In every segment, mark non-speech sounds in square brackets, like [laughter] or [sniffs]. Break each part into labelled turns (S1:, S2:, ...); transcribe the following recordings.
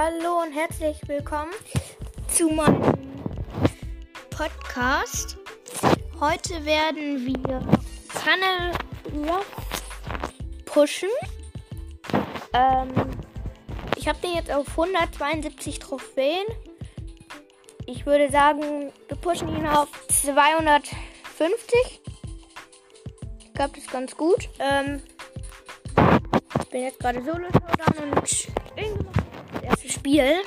S1: hallo und herzlich willkommen zu meinem Podcast. Heute werden wir Tunnel Rock pushen. Ähm, ich habe den jetzt auf 172 Trophäen. Ich würde sagen, wir pushen ihn auf 250. Ich glaube, das ist ganz gut. Ähm, ich bin jetzt gerade solo und das erste Spiel.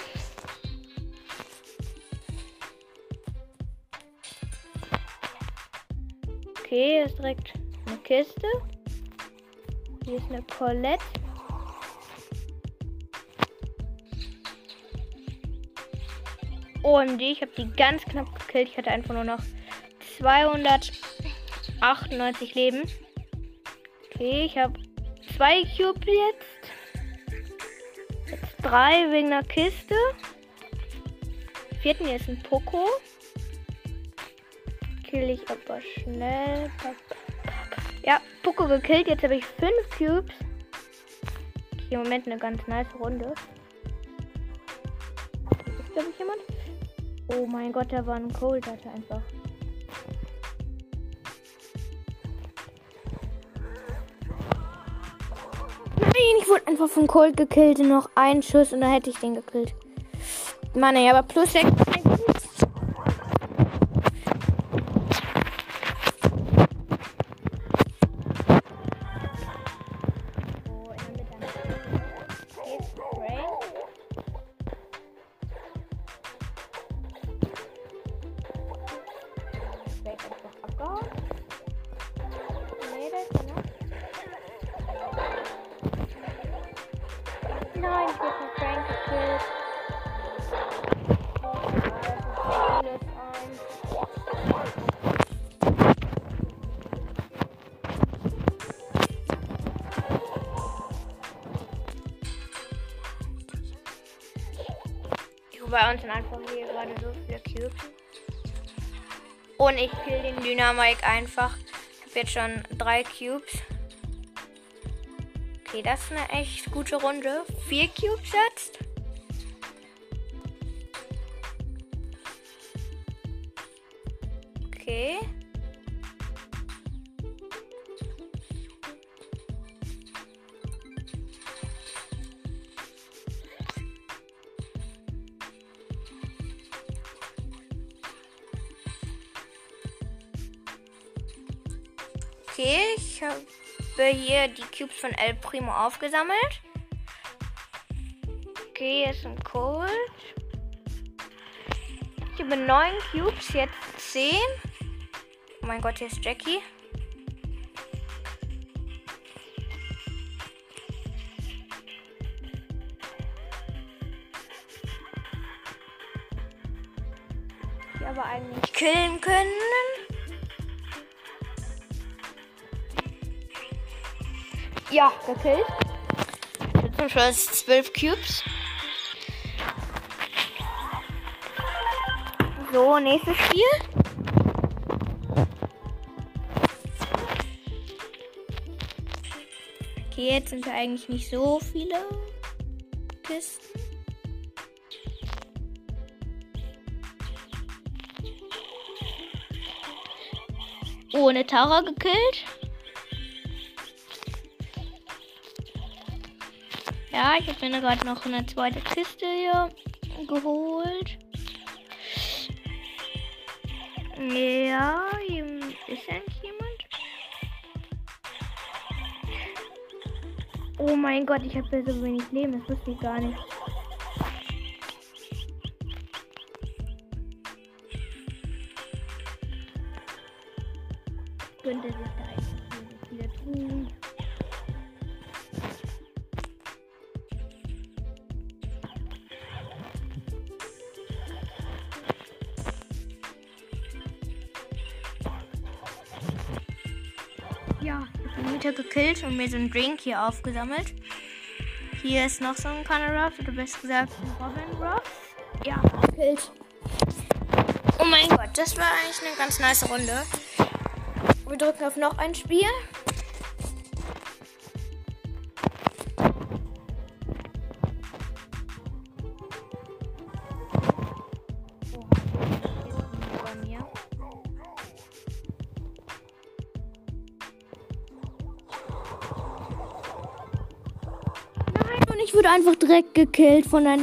S1: Okay, hier ist direkt eine Kiste. Hier ist eine Colette. Und ich habe die ganz knapp gekillt. Ich hatte einfach nur noch 298 Leben. Okay, ich habe zwei Cubes jetzt. Drei wegen der Kiste. Vierten ist ein Poco. Kill ich aber schnell. Ja, Poco gekillt. Jetzt habe ich fünf Cubes. Im Moment eine ganz nice Runde. Ist, glaube ich, jemand? Oh mein Gott, da war ein Cold, hatte einfach. Nein, ich wurde einfach von Cold gekillt. Noch ein Schuss und dann hätte ich den gekillt. Mann, ja, aber plus 6. Bei uns sind einfach hier gerade so viele Cubes. Und ich kill den Dynamik einfach. Ich habe jetzt schon drei Cubes. Okay, das ist eine echt gute Runde. Vier Cubes jetzt. Okay, ich habe hier die Cubes von El Primo aufgesammelt. Okay, hier ist ein Cold. Ich habe neun Cubes, jetzt zehn. Oh mein Gott, hier ist Jackie. Die aber eigentlich killen können. Ja, gekillt. Zum Schluss 12 Cubes. So, nächstes Spiel. Okay, jetzt sind ja eigentlich nicht so viele Kisten. Ohne Tara gekillt. Ja, ich habe mir gerade noch eine zweite Kiste hier geholt. Ja, hier ist eigentlich jemand. Oh mein Gott, ich habe ja so wenig Leben, das wusste ich gar nicht. Könnte sich da eigentlich wieder tun. Mieter gekillt und mir so einen Drink hier aufgesammelt. Hier ist noch so ein Connor Ruff, oder besser gesagt Robin Ruff. Ja, gekillt. Oh mein Gott, das war eigentlich eine ganz nice Runde. Wir drücken auf noch ein Spiel. Einfach direkt gekillt von der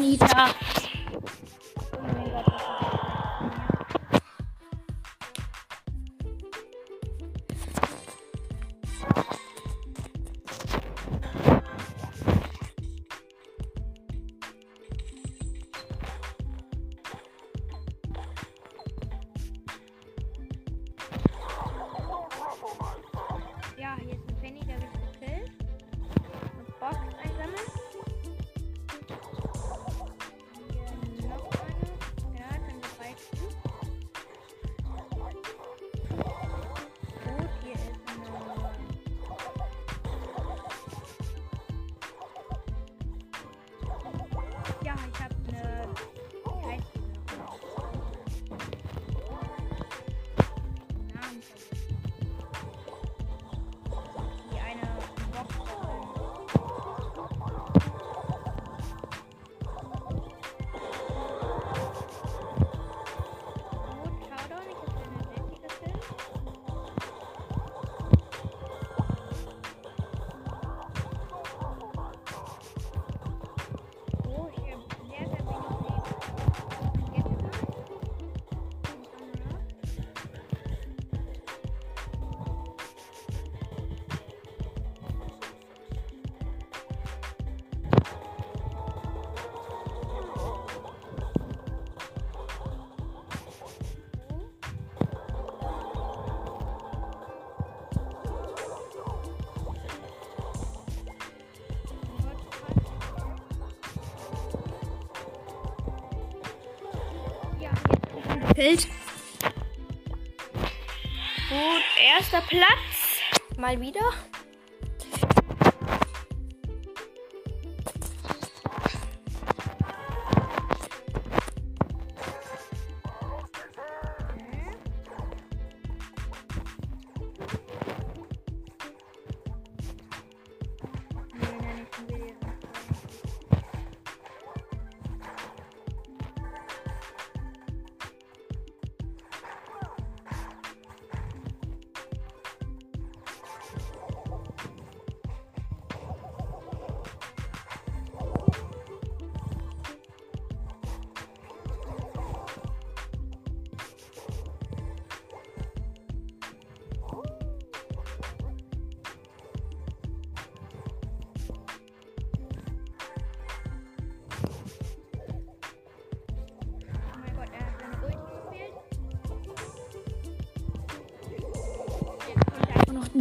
S1: gekillt. Gut, erster Platz. Mal wieder.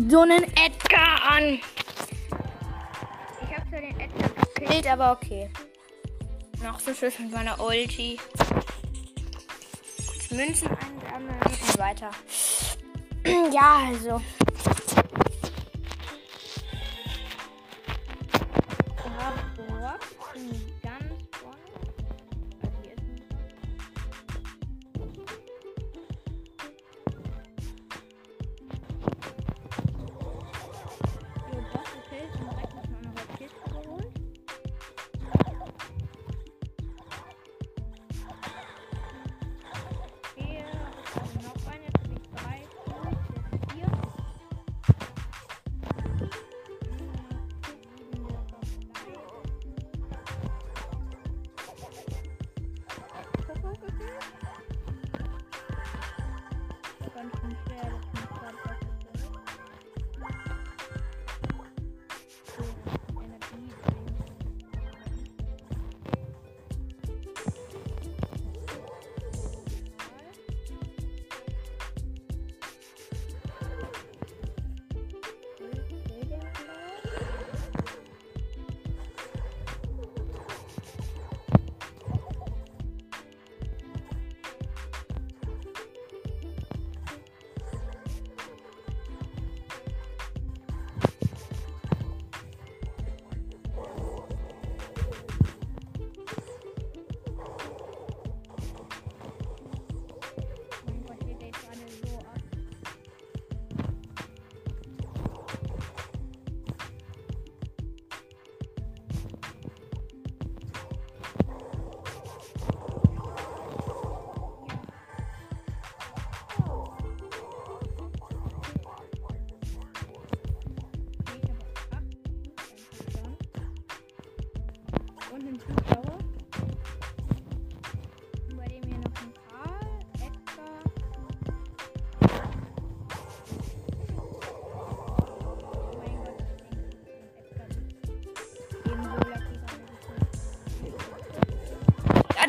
S1: So einen Edgar an. Ich habe zwar den Edgar gekillt, aber okay. Noch so schön mit meiner Ulti. Münzen einsammeln und weiter. [sniffs] ja, also.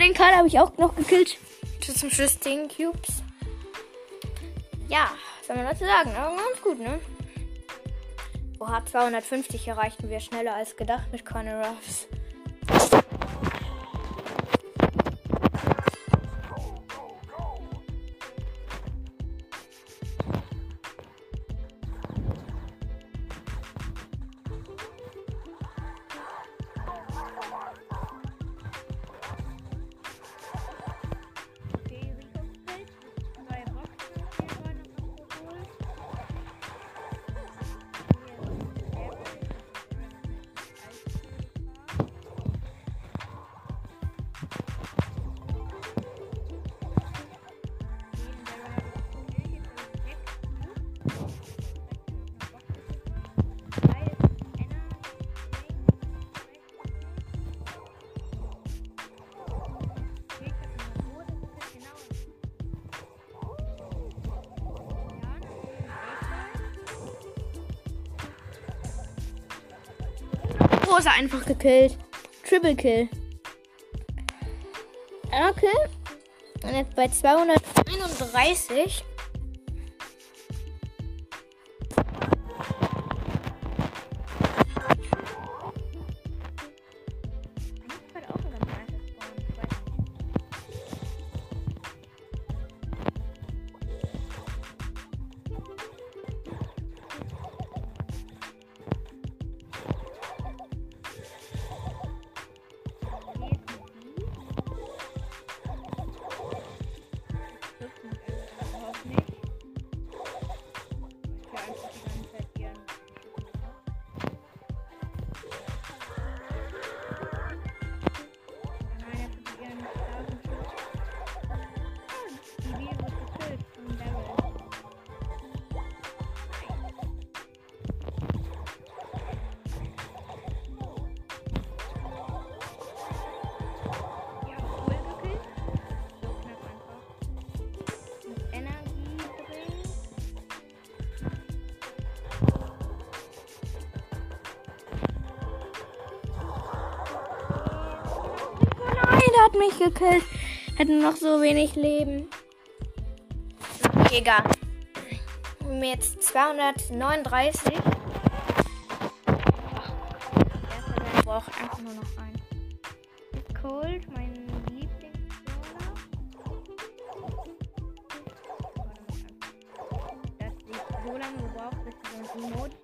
S1: Den Karl habe ich auch noch gekillt. Zum Schluss 10 Cubes. Ja, soll man dazu sagen? Aber ganz gut, ne? Oha, 250 erreichten wir schneller als gedacht mit Conor Ruffs. Rosa einfach gekillt. Triple Kill. Okay. Und jetzt bei 231. mich gekillt. Hätte noch so wenig Leben. Egal. Mit 239. Der braucht einfach nur noch einen. Cold, mein Lieblingsbrawler. Das sieht so lange gebraucht, bis so ein Emoji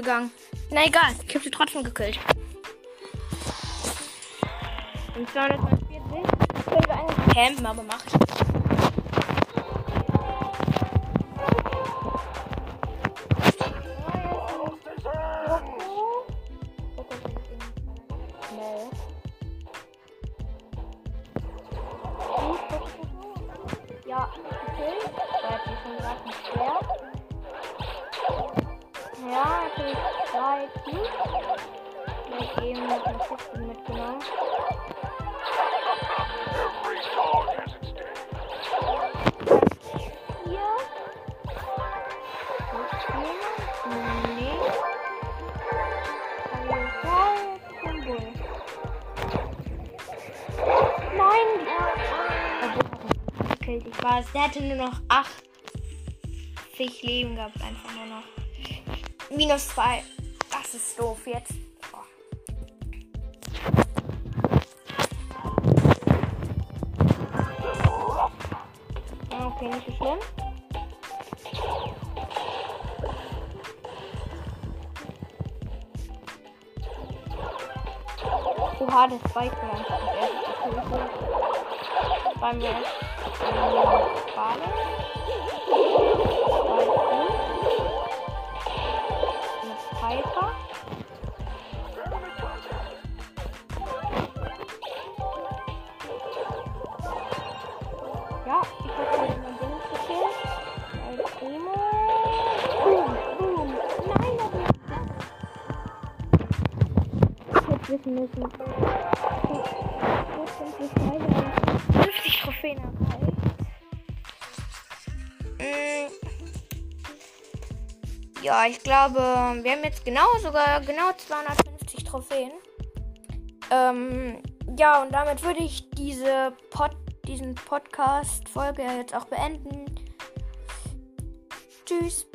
S1: gegangen. Na egal, ich habe sie trotzdem gekillt. Und 240 können wir eigentlich campen, aber macht. Ja, Es. Der hatte nur noch 80 Leben gehabt, einfach nur noch. Minus 2. Das ist doof jetzt. Oh. Okay, nicht so schlimm. Oha, das Spike war Bei mir ich wissen müssen. Jetzt sind wir weiter. 50 Trophäen erreicht. Ja, ich glaube, wir haben jetzt genau, sogar genau 250 Trophäen. Ähm, ja, und damit würde ich diese Pod, diesen Podcast-Folge jetzt auch beenden. Tschüss.